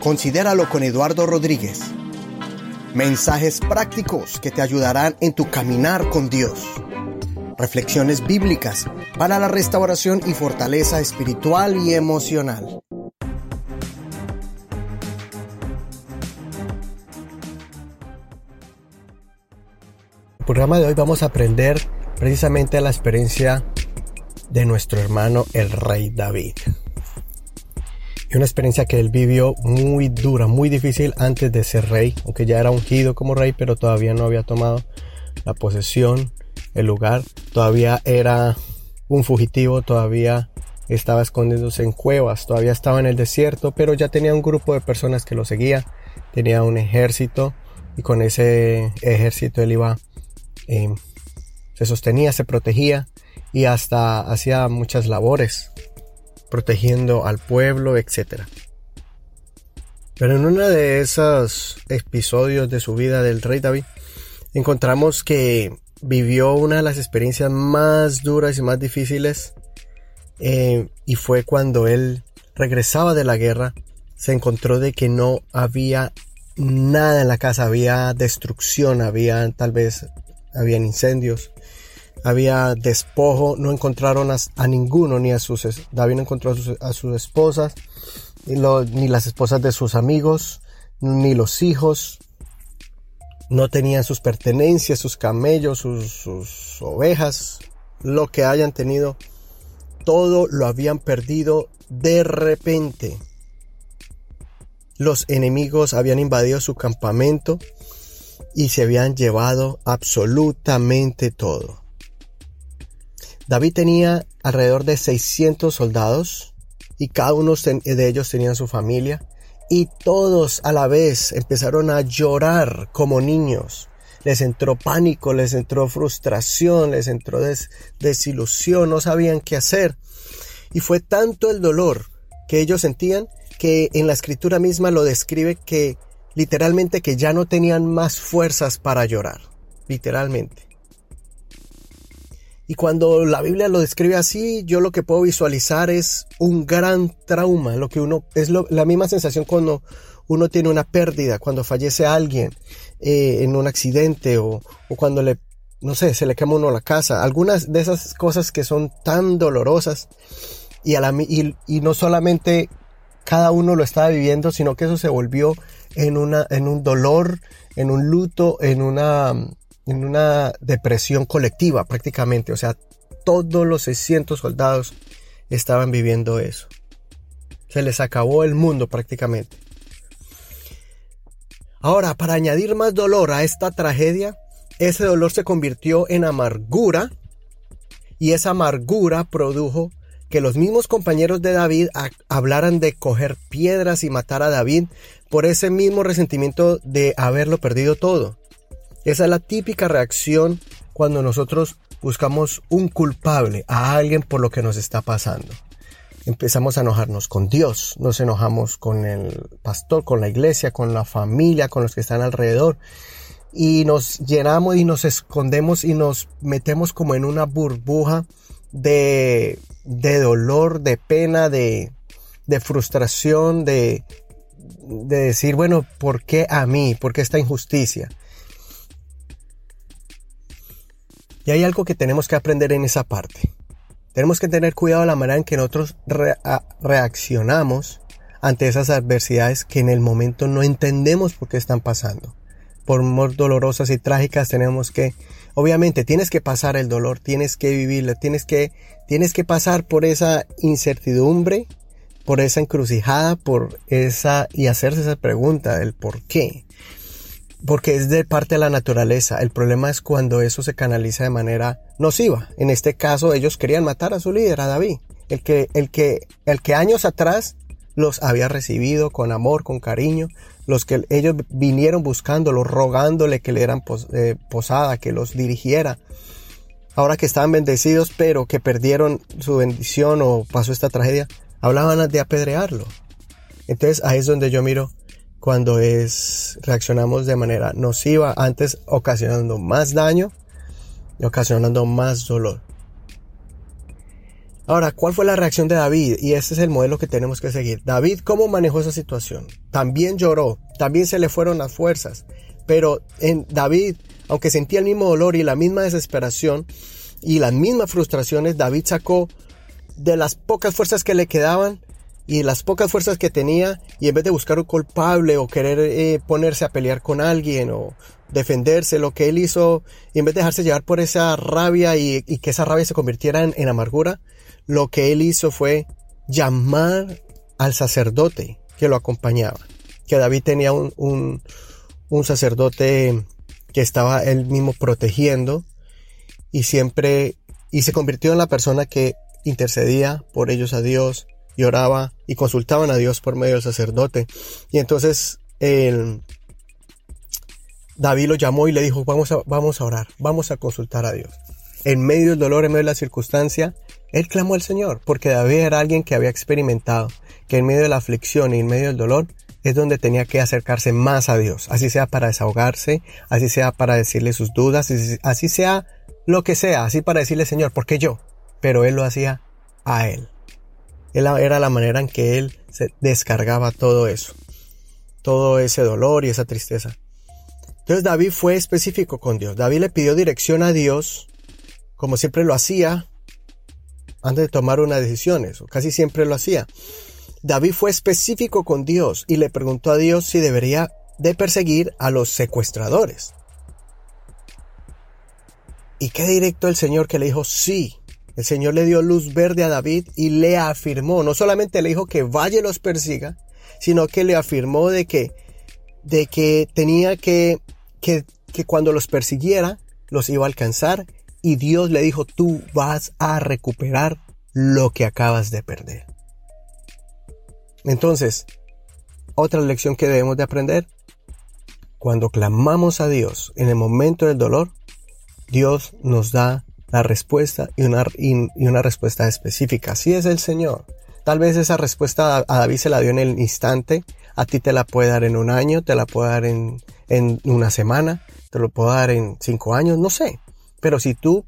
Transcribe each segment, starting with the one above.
Considéralo con Eduardo Rodríguez. Mensajes prácticos que te ayudarán en tu caminar con Dios. Reflexiones bíblicas para la restauración y fortaleza espiritual y emocional. el programa de hoy vamos a aprender precisamente la experiencia de nuestro hermano el rey David. Y una experiencia que él vivió muy dura, muy difícil antes de ser rey, aunque ya era ungido como rey, pero todavía no había tomado la posesión, el lugar, todavía era un fugitivo, todavía estaba escondiéndose en cuevas, todavía estaba en el desierto, pero ya tenía un grupo de personas que lo seguía, tenía un ejército y con ese ejército él iba eh, se sostenía, se protegía y hasta hacía muchas labores protegiendo al pueblo, etc. Pero en uno de esos episodios de su vida del rey David, encontramos que vivió una de las experiencias más duras y más difíciles eh, y fue cuando él regresaba de la guerra, se encontró de que no había nada en la casa, había destrucción, había tal vez habían incendios, había despojo, no encontraron a, ninguno, ni a sus, David no encontró a sus, esposas, ni, ni las esposas de sus amigos, ni los hijos, no tenían sus pertenencias, sus camellos, sus, ovejas, lo que hayan tenido, todo lo habían perdido de repente. Los enemigos habían invadido su campamento y se habían llevado absolutamente todo. David tenía alrededor de 600 soldados y cada uno de ellos tenía su familia y todos a la vez empezaron a llorar como niños. Les entró pánico, les entró frustración, les entró desilusión, no sabían qué hacer. Y fue tanto el dolor que ellos sentían que en la escritura misma lo describe que literalmente que ya no tenían más fuerzas para llorar, literalmente. Y cuando la Biblia lo describe así, yo lo que puedo visualizar es un gran trauma, lo que uno es la misma sensación cuando uno tiene una pérdida, cuando fallece alguien eh, en un accidente o, cuando le, no sé, se le quema uno la casa. Algunas de esas cosas que son tan dolorosas y, a la, y, y no solamente cada uno lo estaba viviendo, sino que eso se volvió en, una, en un dolor, en un luto, en una, en una depresión colectiva prácticamente. O sea, todos los 600 soldados estaban viviendo eso. Se les acabó el mundo prácticamente. Ahora, para añadir más dolor a esta tragedia, ese dolor se convirtió en amargura y esa amargura produjo que los mismos compañeros de David hablaran de coger piedras y matar a David por ese mismo resentimiento de haberlo perdido todo. Esa es la típica reacción cuando nosotros buscamos un culpable, a alguien por lo que nos está pasando. Empezamos a enojarnos con Dios, nos enojamos con el pastor, con la iglesia, con la familia, con los que están alrededor. Y nos llenamos y nos escondemos y nos metemos como en una burbuja de de dolor, de pena, de, de frustración, de, de decir, bueno, ¿por qué a mí? ¿Por qué esta injusticia? Y hay algo que tenemos que aprender en esa parte. Tenemos que tener cuidado de la manera en que nosotros reaccionamos ante esas adversidades que en el momento no entendemos por qué están pasando. Por muy dolorosas y trágicas tenemos que Obviamente tienes que pasar el dolor, tienes que vivirlo, tienes que, tienes que pasar por esa incertidumbre, por esa encrucijada, por esa, y hacerse esa pregunta, el por qué. Porque es de parte de la naturaleza. El problema es cuando eso se canaliza de manera nociva. En este caso, ellos querían matar a su líder, a David. El que, el que, el que años atrás los había recibido con amor, con cariño, los que ellos vinieron buscándolo, rogándole que le dieran eh, posada, que los dirigiera. Ahora que estaban bendecidos, pero que perdieron su bendición o pasó esta tragedia, hablaban de apedrearlo. Entonces ahí es donde yo miro cuando es reaccionamos de manera nociva, antes ocasionando más daño y ocasionando más dolor. Ahora, ¿cuál fue la reacción de David? Y ese es el modelo que tenemos que seguir. David, ¿cómo manejó esa situación? También lloró, también se le fueron las fuerzas, pero en David, aunque sentía el mismo dolor y la misma desesperación y las mismas frustraciones, David sacó de las pocas fuerzas que le quedaban y las pocas fuerzas que tenía y en vez de buscar un culpable o querer eh, ponerse a pelear con alguien o defenderse, lo que él hizo, y en vez de dejarse llevar por esa rabia y, que esa rabia se convirtiera en, amargura, lo que él hizo fue llamar al sacerdote que lo acompañaba. Que David tenía un, un, un sacerdote que estaba él mismo protegiendo y siempre, y se convirtió en la persona que intercedía por ellos a Dios, y oraba y consultaban a Dios por medio del sacerdote. Y entonces el, David lo llamó y le dijo, vamos a, vamos a orar, vamos a consultar a Dios. En medio del dolor, en medio de la circunstancia, él clamó al Señor, porque David era alguien que había experimentado que en medio de la aflicción y en medio del dolor es donde tenía que acercarse más a Dios, así sea para desahogarse, así sea para decirle sus dudas, así sea lo que sea, así para decirle Señor, ¿por qué yo? Pero él lo hacía a él. Era la manera en que él se descargaba todo eso, todo ese dolor y esa tristeza. Entonces David fue específico con Dios. David le pidió dirección a Dios, como siempre lo hacía, antes de tomar una decisión, o casi siempre lo hacía. David fue específico con Dios y le preguntó a Dios si debería de perseguir a los secuestradores. Y qué directo el Señor que le dijo sí. El Señor le dio luz verde a David y le afirmó, no solamente le dijo que vaya y los persiga, sino que le afirmó de que, de que tenía que, que, que cuando los persiguiera, los iba a alcanzar y Dios le dijo, tú vas a recuperar lo que acabas de perder. Entonces, otra lección que debemos de aprender, cuando clamamos a Dios en el momento del dolor, Dios nos da la respuesta y una, y, una respuesta específica. Si es el Señor. Tal vez esa respuesta a David se la dio en el instante, a ti te la puede dar en un año, te la puede dar en, en una semana, te lo puede dar en cinco años, no sé. Pero si tú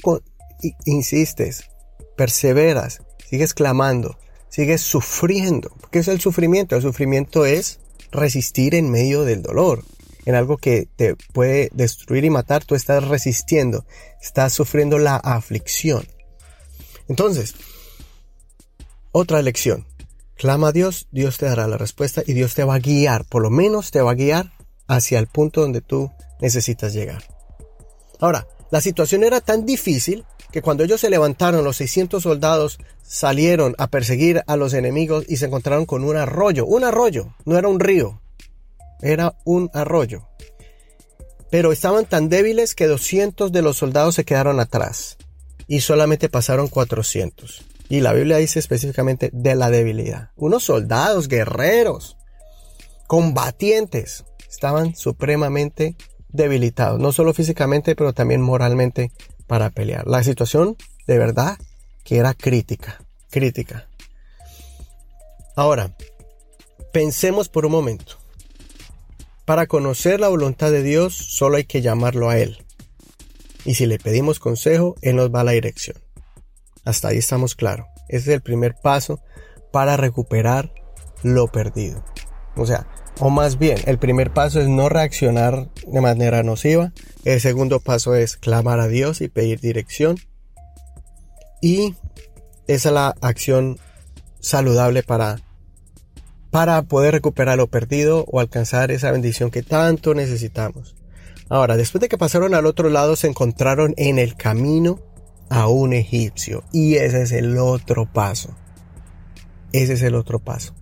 insistes, perseveras, sigues clamando, sigues sufriendo, ¿qué es el sufrimiento? El sufrimiento es resistir en medio del dolor en algo que te puede destruir y matar, tú estás resistiendo, estás sufriendo la aflicción. Entonces, otra lección. Clama a Dios, Dios te dará la respuesta y Dios te va a guiar, por lo menos te va a guiar hacia el punto donde tú necesitas llegar. Ahora, la situación era tan difícil que cuando ellos se levantaron, los 600 soldados salieron a perseguir a los enemigos y se encontraron con un arroyo, un arroyo, no era un río, era un arroyo. Pero estaban tan débiles que 200 de los soldados se quedaron atrás y solamente pasaron 400. Y la Biblia dice específicamente de la debilidad. Unos soldados guerreros, combatientes, estaban supremamente debilitados, no solo físicamente, pero también moralmente para pelear. La situación de verdad que era crítica, crítica. Ahora, pensemos por un momento. Para conocer la voluntad de Dios solo hay que llamarlo a Él. Y si le pedimos consejo, Él nos va a la dirección. Hasta ahí estamos claros. Ese es el primer paso para recuperar lo perdido. O sea, o más bien, el primer paso es no reaccionar de manera nociva. El segundo paso es clamar a Dios y pedir dirección. Y esa es la acción saludable para para poder recuperar lo perdido o alcanzar esa bendición que tanto necesitamos. Ahora, después de que pasaron al otro lado, se encontraron en el camino a un egipcio. Y ese es el otro paso. Ese es el otro paso.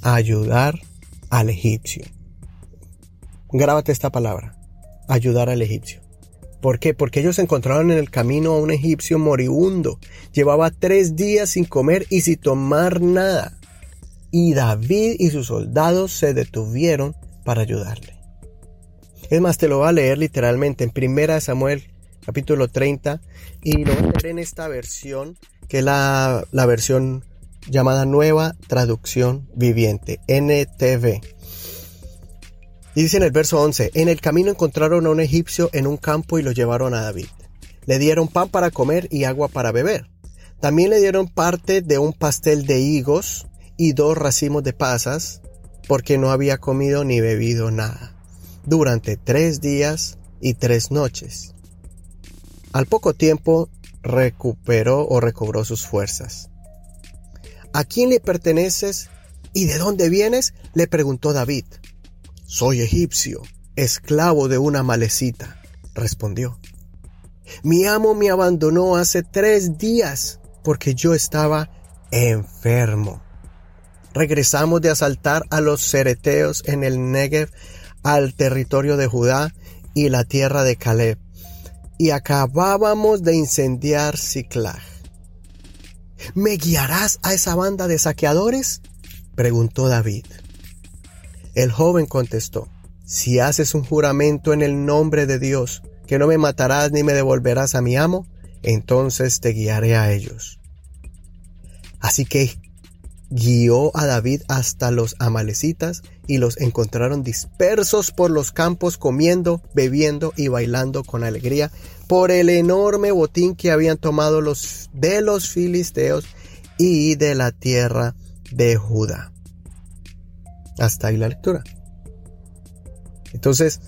Ayudar al egipcio. Grábate esta palabra. Ayudar al egipcio. ¿Por qué? Porque ellos se encontraron en el camino a un egipcio moribundo. Llevaba tres días sin comer y sin tomar nada y David y sus soldados se detuvieron para ayudarle. Es más, te lo voy a leer literalmente en 1 Samuel capítulo 30 y lo voy a leer en esta versión que es la, la versión llamada Nueva Traducción Viviente, NTV. dice en el verso 11, en el camino encontraron a un egipcio en un campo y lo llevaron a David. Le dieron pan para comer y agua para beber. También le dieron parte de un pastel de higos y dos racimos de pasas, porque no había comido ni bebido nada, durante tres días y tres noches. Al poco tiempo recuperó o recobró sus fuerzas. ¿A quién le perteneces y de dónde vienes? le preguntó David. Soy egipcio, esclavo de una malecita, respondió. Mi amo me abandonó hace tres días porque yo estaba enfermo. Regresamos de asaltar a los cereteos en el Negev al territorio de Judá y la tierra de Caleb, y acabábamos de incendiar Ciclag. ¿Me guiarás a esa banda de saqueadores? preguntó David. El joven contestó, si haces un juramento en el nombre de Dios, que no me matarás ni me devolverás a mi amo, entonces te guiaré a ellos. Así que guió a David hasta los amalecitas y los encontraron dispersos por los campos comiendo, bebiendo y bailando con alegría por el enorme botín que habían tomado los de los filisteos y de la tierra de Judá. Hasta ahí la lectura. Entonces,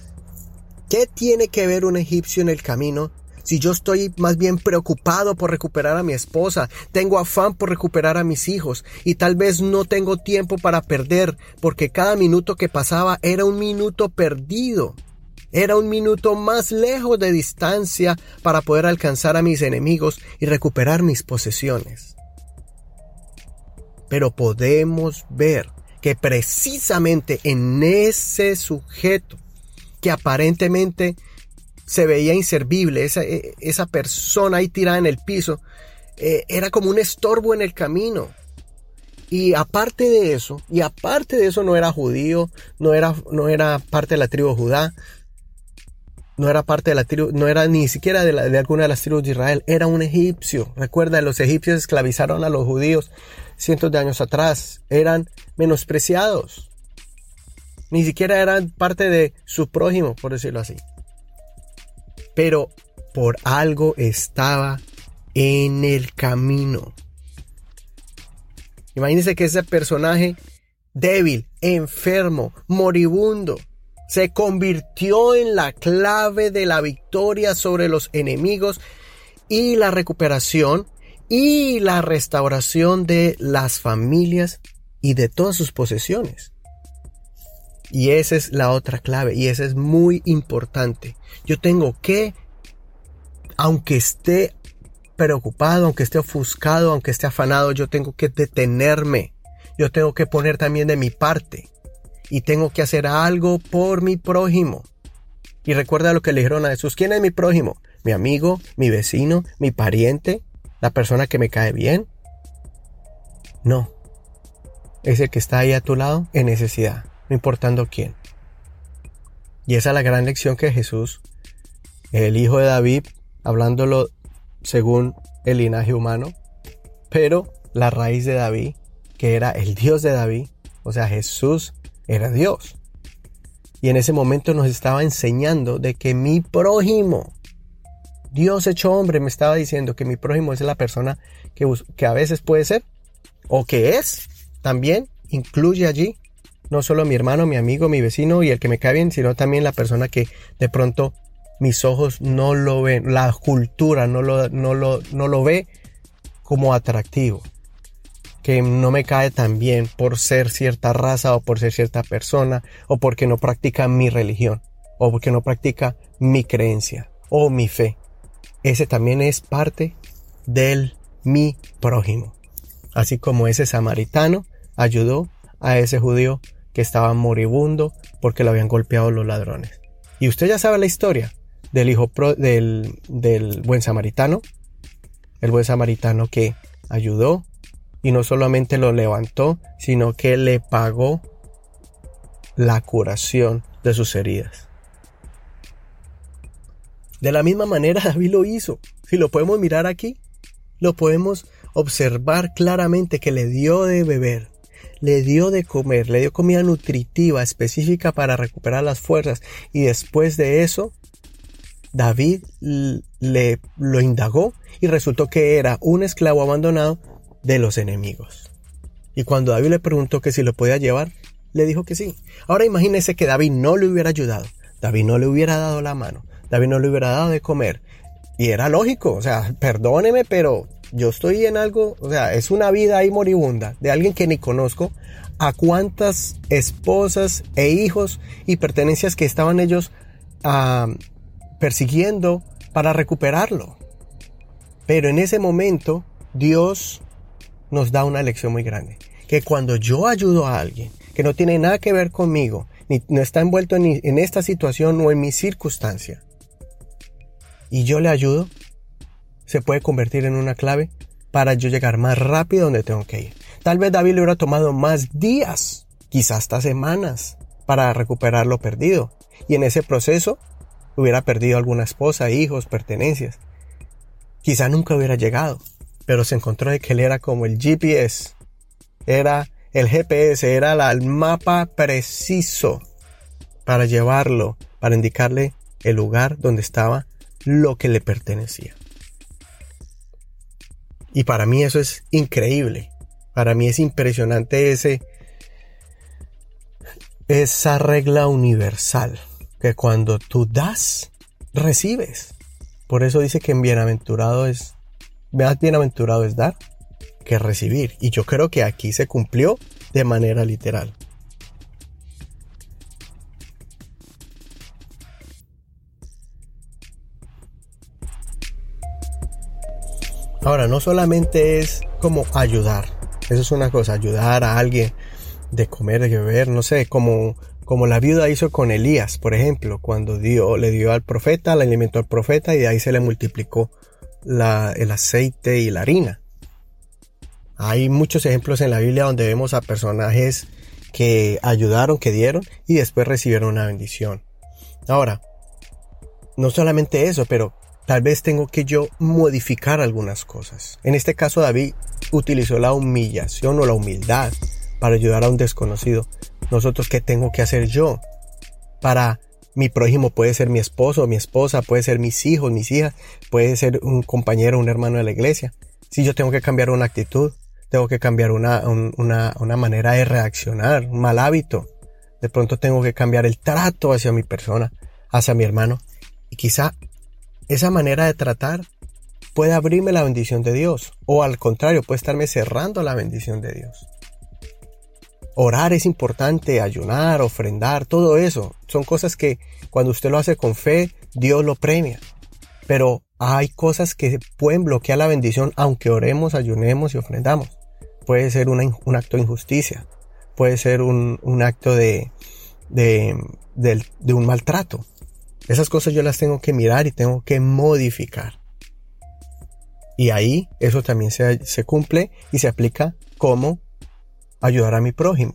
¿qué tiene que ver un egipcio en el camino si yo estoy más bien preocupado por recuperar a mi esposa, tengo afán por recuperar a mis hijos y tal vez no tengo tiempo para perder porque cada minuto que pasaba era un minuto perdido. Era un minuto más lejos de distancia para poder alcanzar a mis enemigos y recuperar mis posesiones. Pero podemos ver que precisamente en ese sujeto que aparentemente se veía inservible, esa, e, esa persona ahí tirada en el piso, eh, era como un estorbo en el camino. Y aparte de eso, y aparte de eso no era judío, no era, no era parte de la tribu Judá, no era parte de la tribu, no era ni siquiera de, de alguna de las tribus de Israel, era un egipcio. Recuerda, los egipcios esclavizaron a los judíos cientos de años atrás, eran menospreciados. Ni siquiera eran parte de su prójimo, por decirlo así pero por algo estaba en el camino. Imagínense que ese personaje débil, enfermo, moribundo, se convirtió en la clave de la victoria sobre los enemigos y la recuperación y la restauración de las familias y de todas sus posesiones. Y esa es la otra clave y esa es muy importante. Yo tengo que, aunque esté preocupado, aunque esté ofuscado, aunque esté afanado, yo tengo que detenerme. Yo tengo que poner también de mi parte. Y tengo que hacer algo por mi prójimo. Y recuerda lo que le dijeron a Jesús. ¿Quién es mi prójimo? Mi amigo, mi vecino, mi pariente, la persona que me cae bien. No. Es el que está ahí a tu lado en necesidad no importando quién. Y esa es la gran lección que Jesús, el hijo de David, hablándolo según el linaje humano, pero la raíz de David, que era el Dios de David, o sea, Jesús era Dios. Y en ese momento nos estaba enseñando de que mi prójimo, Dios hecho hombre, me estaba diciendo que mi prójimo es la persona que, que a veces puede ser, o que es, también incluye allí no solo mi hermano, mi amigo, mi vecino y el que me cae bien, sino también la persona que de pronto mis ojos no lo ven, la cultura no lo, no lo, no lo ve como atractivo, que no me cae tan bien por ser cierta raza o por ser cierta persona o porque no practica mi religión o porque no practica mi creencia o mi fe. Ese también es parte del mi prójimo. Así como ese samaritano ayudó a ese judío que estaba moribundo porque lo habían golpeado los ladrones. Y usted ya sabe la historia del hijo del, del buen samaritano, el buen samaritano que ayudó y no solamente lo levantó, sino que le pagó la curación de sus heridas. De la misma manera David lo hizo. Si lo podemos mirar aquí, lo podemos observar claramente que le dio de beber le dio de comer, le dio comida nutritiva específica para recuperar las fuerzas y después de eso David le lo indagó y resultó que era un esclavo abandonado de los enemigos. Y cuando David le preguntó que si lo podía llevar, le dijo que sí. Ahora imagínese que David no le hubiera ayudado, David no le hubiera dado la mano, David no le hubiera dado de comer. Y era lógico, o sea, perdóneme, pero yo estoy en algo, o sea, es una vida ahí moribunda de alguien que ni conozco, a cuántas esposas e hijos y pertenencias que estaban ellos ah, persiguiendo para recuperarlo. Pero en ese momento Dios nos da una lección muy grande. Que cuando yo ayudo a alguien que no tiene nada que ver conmigo, ni no está envuelto en, en esta situación o en mi circunstancia, y yo le ayudo, se puede convertir en una clave para yo llegar más rápido donde tengo que ir. Tal vez David le hubiera tomado más días, quizás hasta semanas, para recuperar lo perdido. Y en ese proceso hubiera perdido alguna esposa, hijos, pertenencias. Quizá nunca hubiera llegado, pero se encontró de que él era como el GPS. Era el GPS, era el mapa preciso para llevarlo, para indicarle el lugar donde estaba lo que le pertenecía. Y para mí eso es increíble. Para mí es impresionante ese, esa regla universal. Que cuando tú das, recibes. Por eso dice que bienaventurado es, más bienaventurado es dar que recibir. Y yo creo que aquí se cumplió de manera literal. Ahora, no solamente es como ayudar, eso es una cosa, ayudar a alguien de comer, de beber, no sé, como, como la viuda hizo con Elías, por ejemplo, cuando dio, le dio al profeta, le alimentó al profeta y de ahí se le multiplicó el aceite y la harina. Hay muchos ejemplos en la Biblia donde vemos a personajes que ayudaron, que dieron y después recibieron una bendición. Ahora, no solamente eso, pero tal vez tengo que yo modificar algunas cosas. En este caso David utilizó la humillación o la humildad para ayudar a un desconocido. Nosotros, ¿qué tengo que hacer yo? Para mi prójimo puede ser mi esposo, mi esposa, puede ser mis hijos, mis hijas, puede ser un compañero, un hermano de la iglesia. Si yo tengo que cambiar una actitud, tengo que cambiar una, una, una manera de reaccionar, un mal hábito. De pronto tengo que cambiar el trato hacia mi persona, hacia mi hermano. Y quizá esa manera de tratar puede abrirme la bendición de Dios o al contrario puede estarme cerrando la bendición de Dios. Orar es importante, ayunar, ofrendar, todo eso. Son cosas que cuando usted lo hace con fe, Dios lo premia. Pero hay cosas que pueden bloquear la bendición aunque oremos, ayunemos y ofrendamos. Puede ser un acto de injusticia, puede ser un, acto de, de, de un maltrato. Esas cosas yo las tengo que mirar y tengo que modificar. Y ahí eso también se, cumple y se aplica como ayudar a mi prójimo.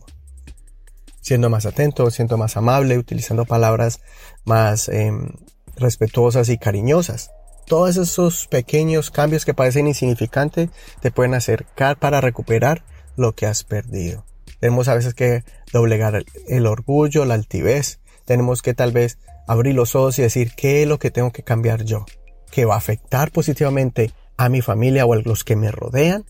Siendo más atento, siendo más amable, utilizando palabras más em, respetuosas y cariñosas. Todos esos pequeños cambios que parecen insignificantes te pueden acercar para recuperar lo que has perdido. Tenemos a veces que doblegar el orgullo, la altivez. Tenemos que tal vez abrir los ojos y decir qué es lo que tengo que cambiar yo, que va a afectar positivamente a mi familia o a los que me rodean.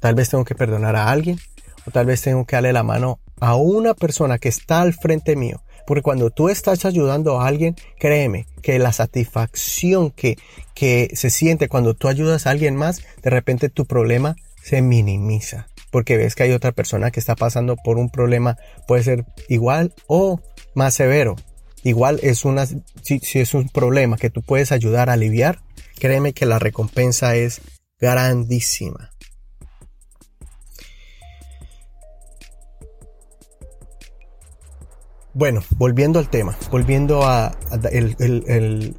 Tal vez tengo que perdonar a alguien o tal vez tengo que darle la mano a una persona que está al frente mío. Porque cuando tú estás ayudando a alguien, créeme que la satisfacción que, que se siente cuando tú ayudas a alguien más, de repente tu problema se minimiza. Porque ves que hay otra persona que está pasando por un problema, puede ser igual o más severo. Igual es una, si, es un problema que tú puedes ayudar a aliviar, créeme que la recompensa es grandísima. Bueno, volviendo al tema, volviendo a, el, el,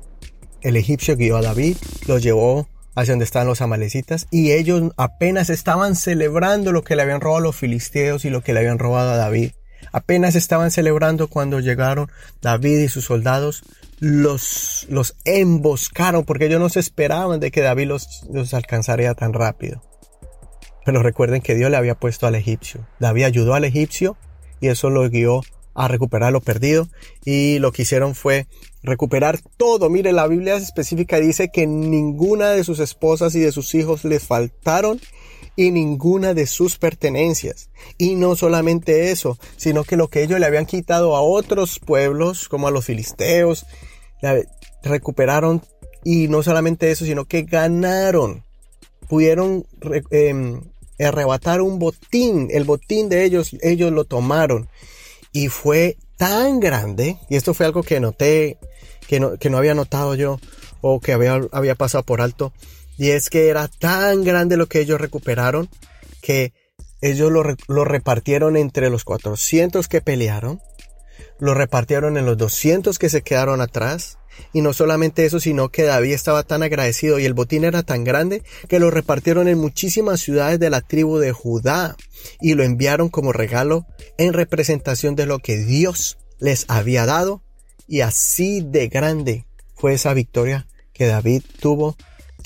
el, egipcio guió a David, lo llevó hacia donde estaban los amalecitas y ellos apenas estaban celebrando lo que le habían robado a los filisteos y lo que le habían robado a David. Apenas estaban celebrando cuando llegaron David y sus soldados, los, los emboscaron porque ellos no se esperaban de que David los, los alcanzaría tan rápido. Pero recuerden que Dios le había puesto al egipcio. David ayudó al egipcio y eso lo guió a recuperar lo perdido y lo que hicieron fue recuperar todo. Mire, la Biblia específica dice que ninguna de sus esposas y de sus hijos les faltaron y ninguna de sus pertenencias. Y no solamente eso, sino que lo que ellos le habían quitado a otros pueblos, como a los filisteos, recuperaron y no solamente eso, sino que ganaron. Pudieron em, arrebatar un botín, el botín de ellos, ellos lo tomaron. Y fue tan grande, y esto fue algo que noté, que no, que no había notado yo, o que había, había pasado por alto, y es que era tan grande lo que ellos recuperaron, que ellos lo, lo repartieron entre los 400 que pelearon, lo repartieron en los 200 que se quedaron atrás, y no solamente eso, sino que David estaba tan agradecido y el botín era tan grande que lo repartieron en muchísimas ciudades de la tribu de Judá y lo enviaron como regalo en representación de lo que Dios les había dado. Y así de grande fue esa victoria que David tuvo,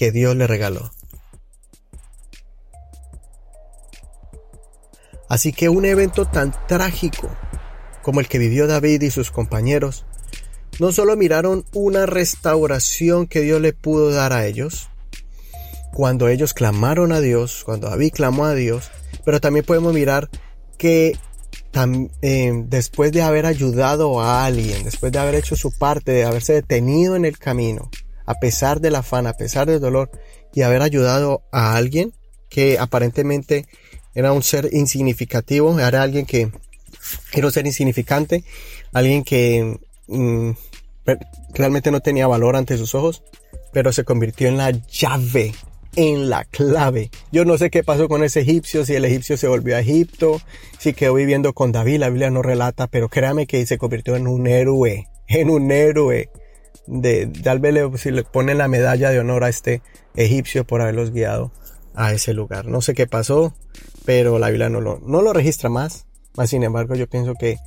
que Dios le regaló. Así que un evento tan trágico como el que vivió David y sus compañeros no solo miraron una restauración que Dios le pudo dar a ellos, cuando ellos clamaron a Dios, cuando David clamó a Dios, pero también podemos mirar que eh, después de haber ayudado a alguien, después de haber hecho su parte, de haberse detenido en el camino, a pesar del afán, a pesar del dolor, y haber ayudado a alguien que aparentemente era un ser insignificativo, era alguien que era un ser insignificante, alguien que Mm, realmente no tenía valor ante sus ojos, pero se convirtió en la llave, en la clave. Yo no sé qué pasó con ese egipcio, si el egipcio se volvió a Egipto, si quedó viviendo con David, la Biblia no relata, pero créame que se convirtió en un héroe, en un héroe. De, tal vez si le ponen la medalla de honor a este egipcio por haberlos guiado a ese lugar. No sé qué pasó, pero la Biblia no lo, no lo registra más. Sin embargo, yo pienso que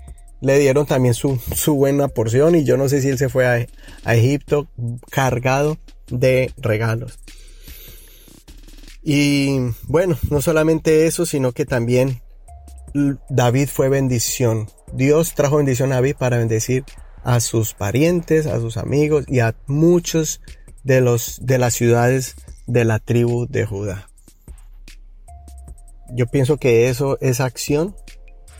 le dieron también su, buena porción y yo no sé si él se fue a, a Egipto cargado de regalos. Y bueno, no solamente eso, sino que también David fue bendición. Dios trajo bendición a David para bendecir a sus parientes, a sus amigos y a muchos de los de las ciudades de la tribu de Judá. Yo pienso que eso, esa acción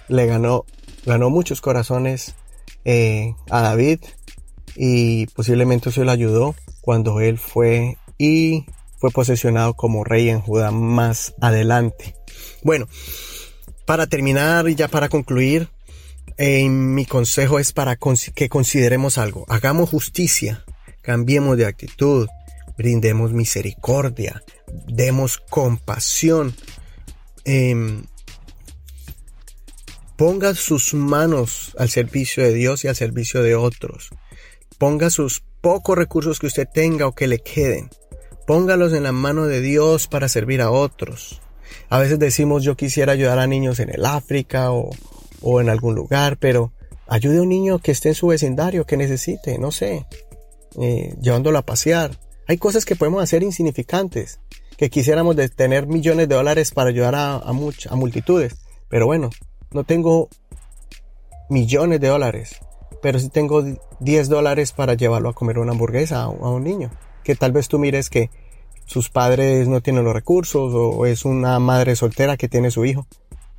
le ganó ganó muchos corazones eh, a David y posiblemente eso le ayudó cuando él fue y fue posesionado como rey en Judá más adelante. Bueno, para terminar y ya para concluir, mi consejo es para que consideremos algo. Hagamos justicia, cambiemos de actitud, brindemos misericordia, demos compasión. Em, Ponga sus manos al servicio de Dios y al servicio de otros. Ponga sus pocos recursos que usted tenga o que le queden. Póngalos en la mano de Dios para servir a otros. A veces decimos yo quisiera ayudar a niños en el África o, o en algún lugar, pero ayude a un niño que esté en su vecindario, que necesite, no sé, eh, llevándolo a pasear. Hay cosas que podemos hacer insignificantes, que quisiéramos tener millones de dólares para ayudar a, a, a multitudes. Pero bueno, no tengo millones de dólares, pero sí tengo 10 dólares para llevarlo a comer una hamburguesa a, un niño. Que tal vez tú mires que sus padres no tienen los recursos o es una madre soltera que tiene su hijo.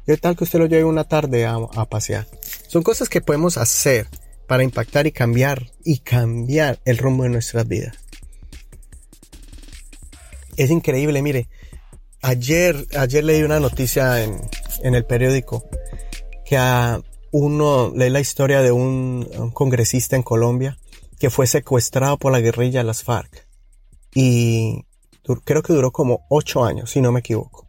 ¿Qué tal que usted lo lleve una tarde a, pasear? Son cosas que podemos hacer para impactar y cambiar y cambiar el rumbo de nuestras vidas. Es increíble, mire. Ayer, ayer leí una noticia en, el periódico que a uno lee la historia de un, congresista en Colombia que fue secuestrado por la guerrilla de las FARC y creo que duró como ocho años, si no me equivoco.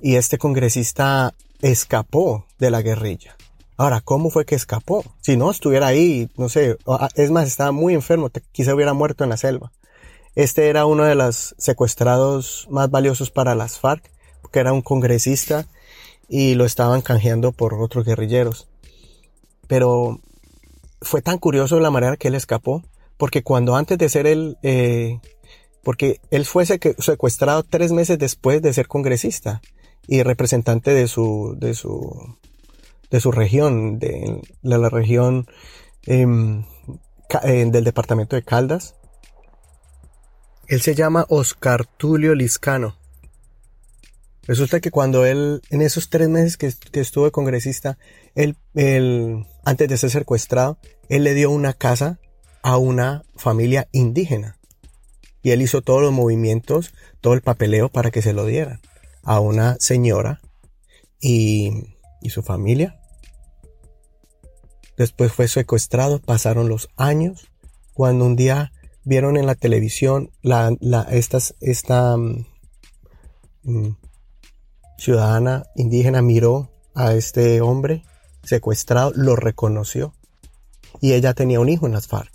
Y este congresista escapó de la guerrilla. Ahora, ¿cómo fue que escapó? Si no estuviera ahí, no sé, es más, estaba muy enfermo, quizá hubiera muerto en la selva. Este era uno de los secuestrados más valiosos para las FARC, porque era un congresista y lo estaban canjeando por otros guerrilleros. Pero fue tan curioso la manera que él escapó, porque cuando antes de ser él, eh, porque él fue secuestrado tres meses después de ser congresista y representante de su, de su, de su región, de, la región em, eh, del departamento de Caldas. Él se llama Oscar Tulio Liscano. Resulta que cuando él, en esos tres meses que, estuvo de congresista, él, antes de ser secuestrado, él le dio una casa a una familia indígena. Y él hizo todos los movimientos, todo el papeleo para que se lo dieran a una señora y, y su familia. Después fue secuestrado, pasaron los años, cuando un día vieron en la televisión la, la, estas, esta mm, mm, ciudadana indígena miró a este hombre secuestrado, lo reconoció y ella tenía un hijo en las FARC.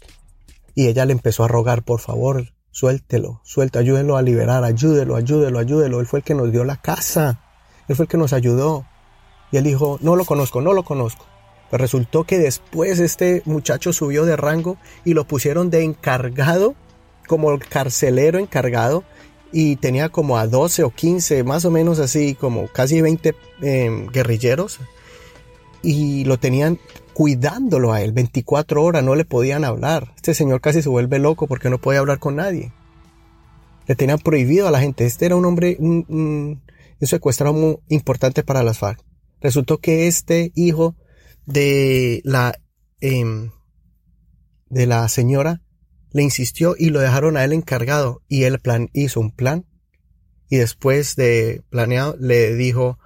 Y ella le empezó a rogar, por favor, suéltelo, suelta, ayúdelo a liberar, ayúdelo, ayúdelo, ayúdelo. Él fue el que nos dio la casa, él fue el que nos ayudó. Y él dijo, no lo conozco, no lo conozco. Pero resultó que después este muchacho subió de rango y lo pusieron de encargado, como carcelero encargado, y tenía como a 12 o 15, más o menos así, como casi 20 em, guerrilleros, y lo tenían cuidándolo a él 24 horas, no le podían hablar. Este señor casi se vuelve loco porque no podía hablar con nadie. Le tenían prohibido a la gente. Este era un hombre, un, un, secuestrado muy importante para las FARC. Resultó que este hijo de la, em, de la señora le insistió y lo dejaron a él encargado y él plan, hizo un plan y después de planeado le dijo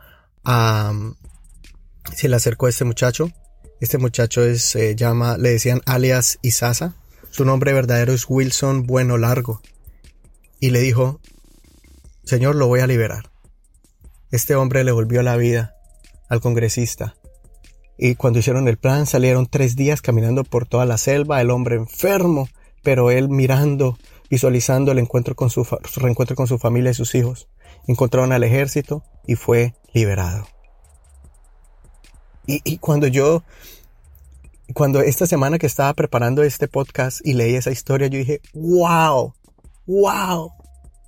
a se le acercó a este muchacho este muchacho se llama le decían alias Isasa. Su nombre verdadero es Wilson Bueno Largo. Y le dijo señor lo voy a liberar este hombre le volvió la vida al congresista. Y cuando hicieron el plan salieron tres días caminando por toda la selva el hombre enfermo pero él mirando, visualizando el encuentro con su, reencuentro con su familia y sus hijos, encontraron al ejército y fue liberado. Y, cuando yo, cuando esta semana que estaba preparando este podcast y leí esa historia, yo dije, wow, wow,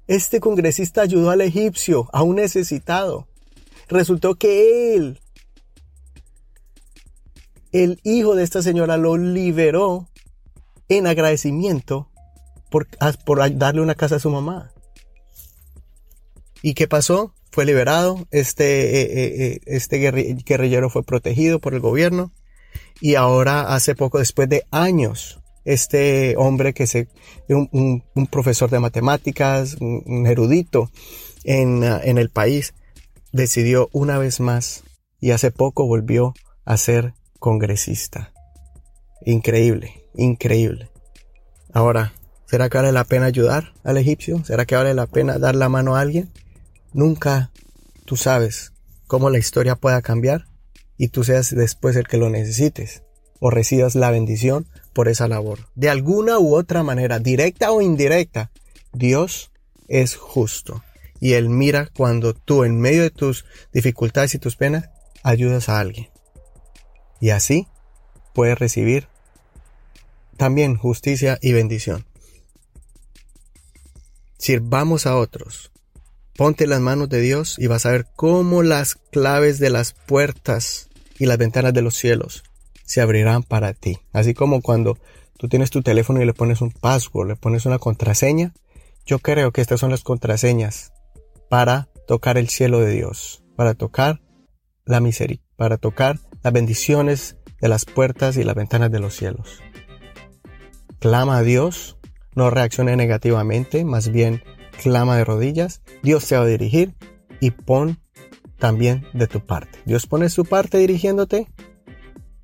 este congresista ayudó al egipcio, a un necesitado. Resultó que él, el hijo de esta señora, lo liberó en agradecimiento por darle una casa a su mamá. ¿Y qué pasó? Fue liberado, este, eh, eh, eh, este guerrillero fue protegido por el gobierno y ahora hace poco, después de años, este hombre que se, un, profesor de matemáticas, un, erudito en, en el país, decidió una vez más y hace poco volvió a ser congresista. Increíble increíble. Ahora, ¿será que vale la pena ayudar al egipcio? ¿Será que vale la pena dar la mano a alguien? Nunca tú sabes cómo la historia pueda cambiar y tú seas después el que lo necesites o recibas la bendición por esa labor. De alguna u otra manera, directa o indirecta, Dios es justo y Él mira cuando tú en medio de tus dificultades y tus penas ayudas a alguien. Y así puedes recibir también justicia y bendición. Sirvamos a otros. Ponte las manos de Dios y vas a ver cómo las claves de las puertas y las ventanas de los cielos se abrirán para ti. Así como cuando tú tienes tu teléfono y le pones un password, le pones una contraseña. Yo creo que estas son las contraseñas para tocar el cielo de Dios, para tocar la miseria, para tocar las bendiciones de las puertas y las ventanas de los cielos clama a Dios, no reaccione negativamente, más bien clama de rodillas, Dios te va a dirigir y pon también de tu parte. Dios pone su parte dirigiéndote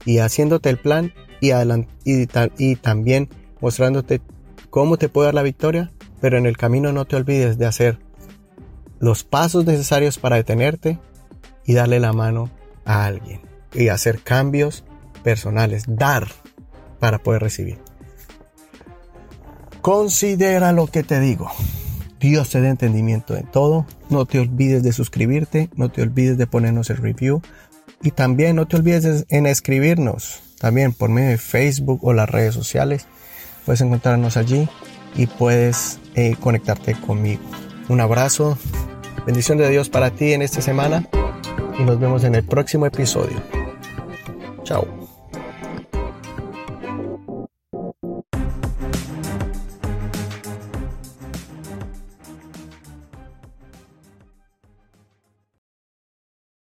y haciéndote el plan y, y, y también mostrándote cómo te puede dar la victoria, pero en el camino no te olvides de hacer los pasos necesarios para detenerte y darle la mano a alguien y hacer cambios personales, dar para poder recibir. Considera lo que te digo. Dios te dé entendimiento en todo. No te olvides de suscribirte, no te olvides de ponernos el review y también no te olvides en escribirnos también por medio de Facebook o las redes sociales. Puedes encontrarnos allí y puedes eh, conectarte conmigo. Un abrazo, bendición de Dios para ti en esta semana y nos vemos en el próximo episodio. Chao.